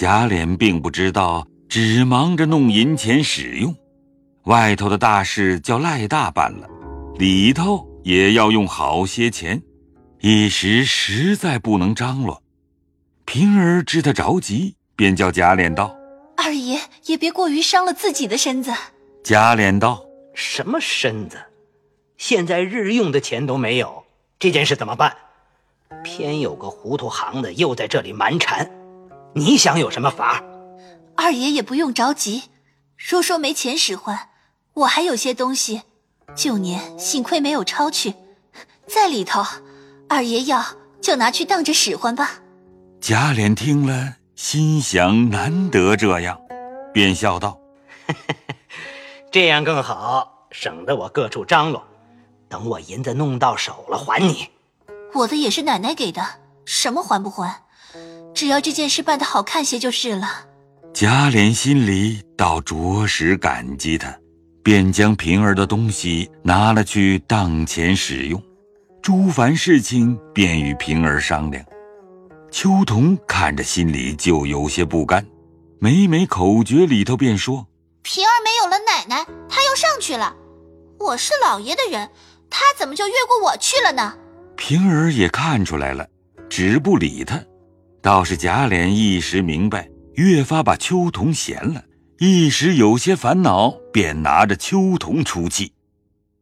贾琏并不知道，只忙着弄银钱使用。外头的大事叫赖大办了，里头也要用好些钱，一时实在不能张罗。平儿知他着急，便叫贾琏道：“二爷也别过于伤了自己的身子。”贾琏道：“什么身子？现在日用的钱都没有，这件事怎么办？偏有个糊涂行的又在这里蛮缠，你想有什么法？二爷也不用着急，若说没钱使唤。”我还有些东西，旧年幸亏没有抄去，在里头。二爷要就拿去当着使唤吧。贾琏听了，心想难得这样，便笑道：“ 这样更好，省得我各处张罗。等我银子弄到手了，还你。我的也是奶奶给的，什么还不还？只要这件事办得好看些就是了。”贾琏心里倒着实感激他。便将平儿的东西拿了去当钱使用，诸凡事情便与平儿商量。秋桐看着心里就有些不甘，每每口诀里头便说：“平儿没有了奶奶，她要上去了。我是老爷的人，她怎么就越过我去了呢？”平儿也看出来了，只不理他。倒是贾琏一时明白，越发把秋桐嫌了。一时有些烦恼，便拿着秋桐出气。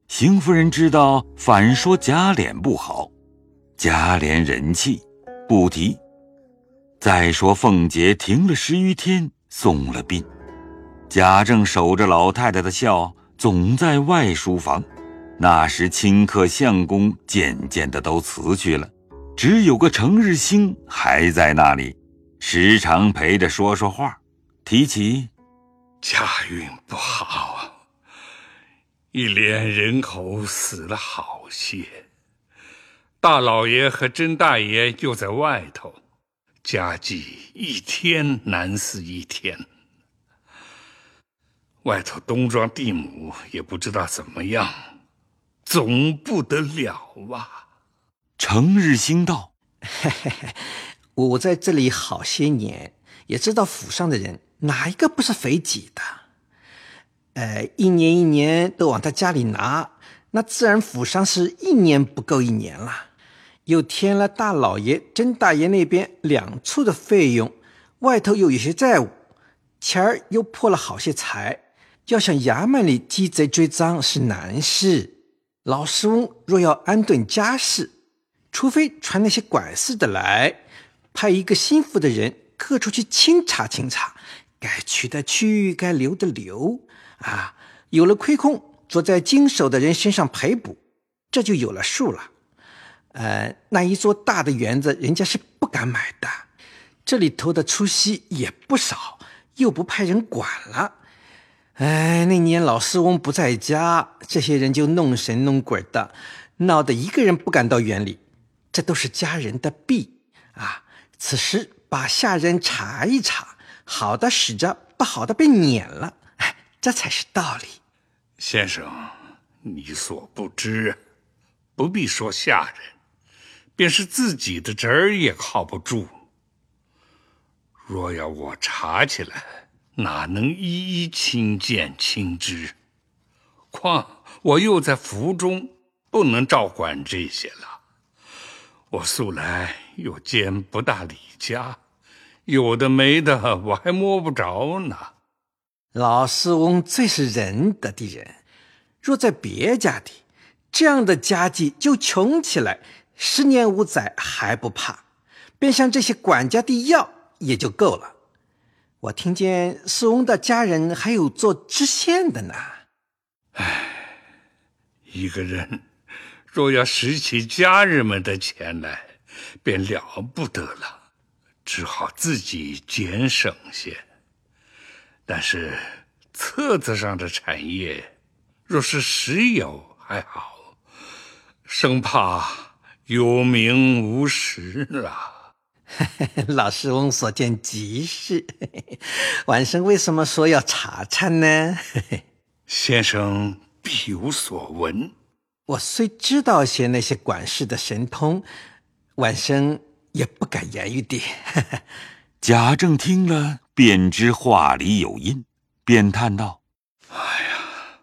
邢夫人知道，反说贾琏不好。贾琏忍气，不提。再说凤姐停了十余天，送了殡。贾政守着老太太的孝，总在外书房。那时清客相公渐渐的都辞去了，只有个程日兴还在那里，时常陪着说说话，提起。家运不好啊，一连人口死了好些，大老爷和甄大爷又在外头，家计一天难似一天。外头东庄地亩也不知道怎么样，总不得了啊。成日兴道：“嘿嘿嘿，我在这里好些年，也知道府上的人。”哪一个不是肥己的？呃，一年一年都往他家里拿，那自然府上是一年不够一年了。又添了大老爷、甄大爷那边两处的费用，外头又有些债务，前儿又破了好些财，要想衙门里积贼追赃是难事。老师翁若要安顿家事，除非传那些管事的来，派一个心腹的人各处去清查清查。该去的去，该留的留，啊，有了亏空，坐在经手的人身上赔补，这就有了数了。呃，那一座大的园子，人家是不敢买的，这里头的出息也不少，又不派人管了。哎，那年老师翁不在家，这些人就弄神弄鬼的，闹得一个人不敢到园里，这都是家人的弊啊。此时把下人查一查。好的使着，不好的被撵了，哎，这才是道理。先生，你所不知，不必说下人，便是自己的侄儿也靠不住。若要我查起来，哪能一一亲见亲知？况我又在府中，不能照管这些了。我素来又兼不大理家。有的没的，我还摸不着呢。老师翁最是仁德的人，若在别家的，这样的家计就穷起来，十年五载还不怕，便向这些管家的要也就够了。我听见师翁的家人还有做知县的呢。唉，一个人若要拾起家人们的钱来，便了不得了。只好自己俭省些，但是册子上的产业，若是实有还好，生怕有名无实啊。老师翁所见极是。晚生为什么说要查查呢？先生必有所闻。我虽知道些那些管事的神通，晚生。也不敢言语的，贾政听了，便知话里有因，便叹道：“哎呀，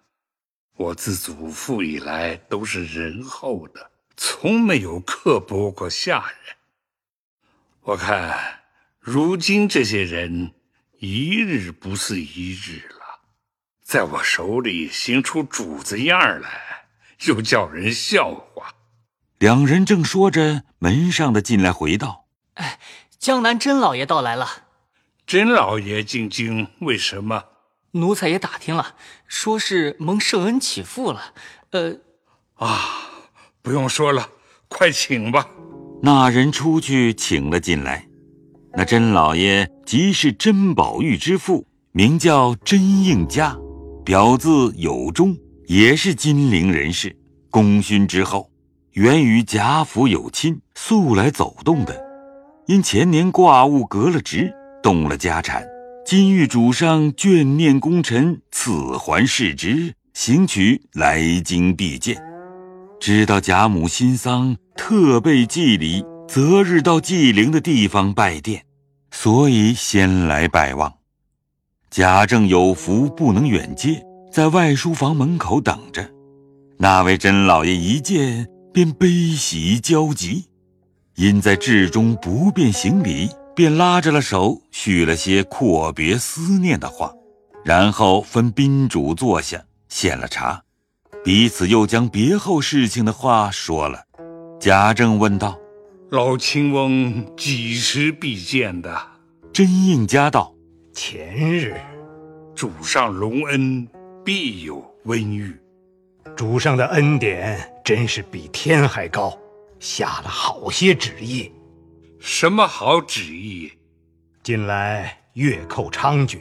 我自祖父以来都是仁厚的，从没有刻薄过下人。我看如今这些人，一日不似一日了，在我手里行出主子样来，又叫人笑话。”两人正说着，门上的进来回道：“哎。”江南甄老爷到来了，甄老爷进京为什么？奴才也打听了，说是蒙圣恩起复了。呃，啊，不用说了，快请吧。那人出去请了进来。那甄老爷即是甄宝玉之父，名叫甄应嘉，表字有忠，也是金陵人士，功勋之后，原与贾府有亲，素来走动的。因前年挂物革了职，动了家产，今遇主上眷念功臣，赐还世职，行取来京必见。知道贾母新丧，特备祭礼，择日到祭陵的地方拜殿，所以先来拜望。贾政有福不能远接，在外书房门口等着。那位甄老爷一见，便悲喜交集。因在至中不便行礼，便拉着了手，叙了些阔别思念的话，然后分宾主坐下，献了茶，彼此又将别后事情的话说了。贾政问道：“老亲翁几时必见的？”甄应嘉道：“前日，主上隆恩，必有温遇。主上的恩典真是比天还高。”下了好些旨意，什么好旨意？近来月寇猖獗，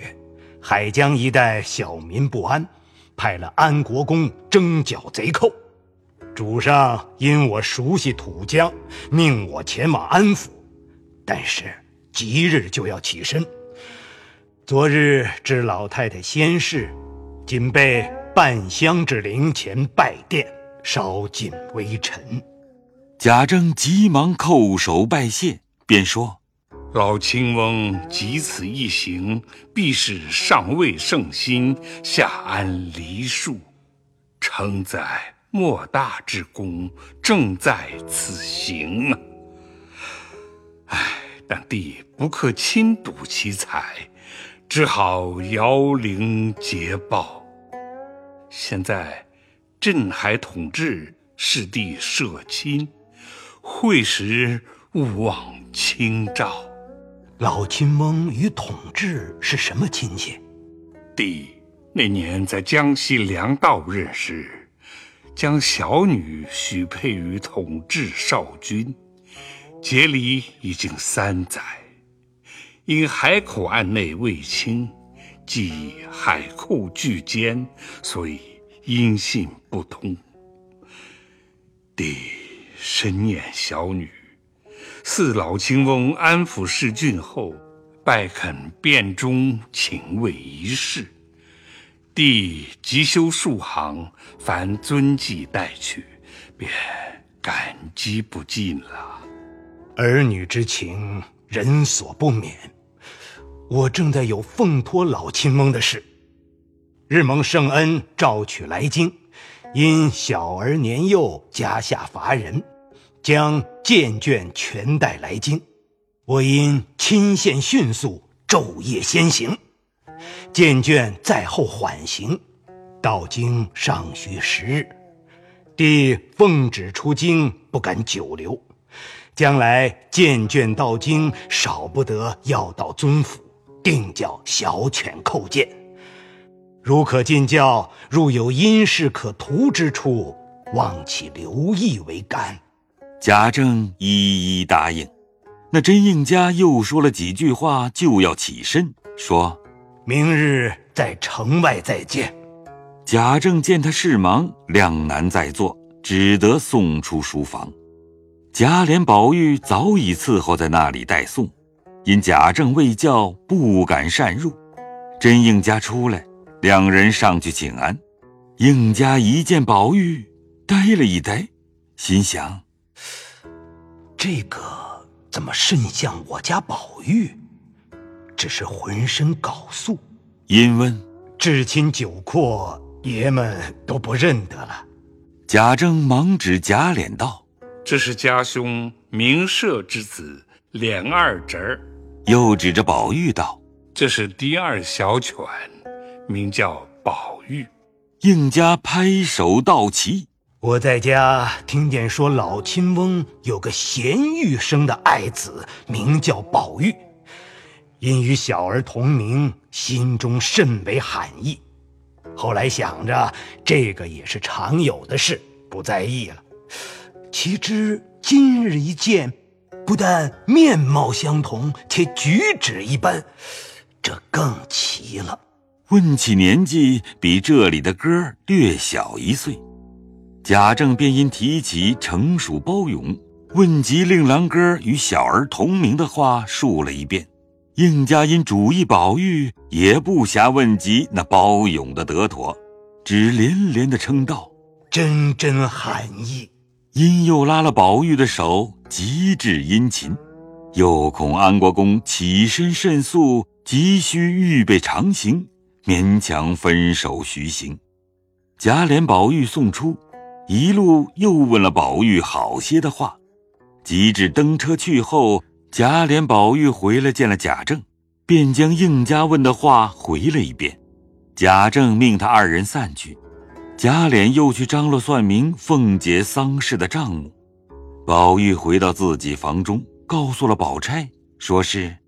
海江一带小民不安，派了安国公征剿贼寇。主上因我熟悉土疆，命我前往安抚，但是即日就要起身。昨日知老太太仙逝，仅备半香之灵前拜殿，稍尽微尘。贾政急忙叩首拜谢，便说：“老亲翁即此一行，必是上位圣心，下安黎庶，承载莫大之功，正在此行啊！唉，但弟不可亲睹其才，只好摇铃捷报。现在镇海统治，是弟社亲。”会时勿忘清照。老亲翁与统治是什么亲戚？弟那年在江西粮道任时，将小女许配于统治少君，结离已经三载，因海口岸内未清，即海寇拒监，所以音信不通。弟。深念小女，似老亲翁安抚世郡后，拜恳殿中请位一事，弟急修数行，凡遵纪带去，便感激不尽了。儿女之情，人所不免。我正在有奉托老亲翁的事，日蒙圣恩召取来京，因小儿年幼，家下乏人。将荐卷全带来京，我因亲线迅速，昼夜先行。荐卷在后缓行，到京尚需十日。弟奉旨出京，不敢久留。将来荐卷到京，少不得要到尊府，定叫小犬叩见。如可进教，若有因事可图之处，望其留意为干。贾政一一答应，那甄应家又说了几句话，就要起身，说：“明日在城外再见。”贾政见他事忙，两难再坐，只得送出书房。贾琏、宝玉早已伺候在那里待送，因贾政未叫，不敢擅入。甄应家出来，两人上去请安。应家一见宝玉，呆了一呆，心想。这个怎么甚像我家宝玉？只是浑身缟素。因问至亲九阔，爷们都不认得了。贾政忙指贾琏道这是家兄明社之子琏二侄儿，：“又指着宝玉道。这是第二小犬，名叫宝玉。”应家拍手道齐。我在家听见说，老亲翁有个贤玉生的爱子，名叫宝玉，因与小儿同名，心中甚为罕意。后来想着这个也是常有的事，不在意了。岂知今日一见，不但面貌相同，且举止一般，这更奇了。问起年纪，比这里的哥略小一岁。贾政便因提起成属包勇，问及令郎哥与小儿同名的话，述了一遍。应家因主意宝玉，也不暇问及那包勇的得妥，只连连的称道。真真罕意。因又拉了宝玉的手，极致殷勤，又恐安国公起身甚速，急需预备长行，勉强分手徐行。贾琏、宝玉送出，一路又问了宝玉好些的话。及至登车去后，贾琏、宝玉回来见了贾政，便将应家问的话回了一遍。贾政命他二人散去。贾琏又去张罗算明凤姐丧事的账目，宝玉回到自己房中，告诉了宝钗，说是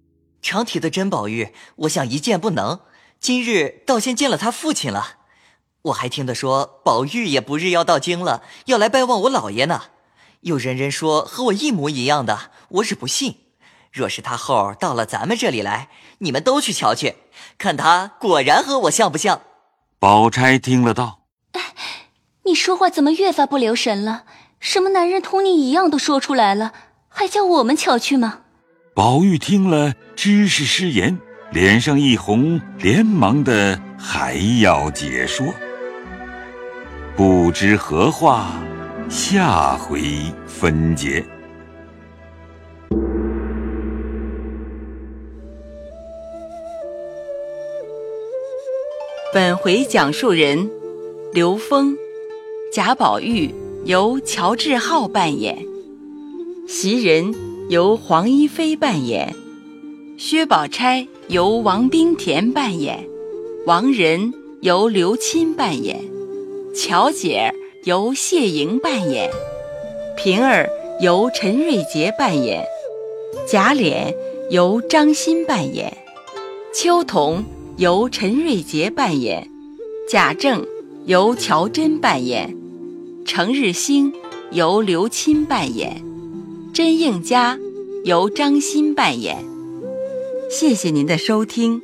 常提的甄宝玉，我想一见不能，今日倒先见了他父亲了。我还听得说，宝玉也不日要到京了，要来拜望我老爷呢。有人人说和我一模一样的，我只不信。若是他后到了咱们这里来，你们都去瞧去，看他果然和我像不像。宝钗听了道。你说话怎么越发不留神了？什么男人同你一样都说出来了，还叫我们瞧去吗？宝玉听了，知是失言，脸上一红，连忙的还要解说。不知何话，下回分解。本回讲述人：刘峰。贾宝玉由乔志浩扮演，袭人由黄一飞扮演，薛宝钗由王冰田扮演，王仁由刘钦扮演，乔姐儿由谢莹扮演，平儿由陈瑞杰扮演，贾琏由张欣扮演，秋桐由陈瑞杰扮演，贾政由乔真扮演。程日兴由刘钦扮演，甄应嘉由张欣扮演。谢谢您的收听。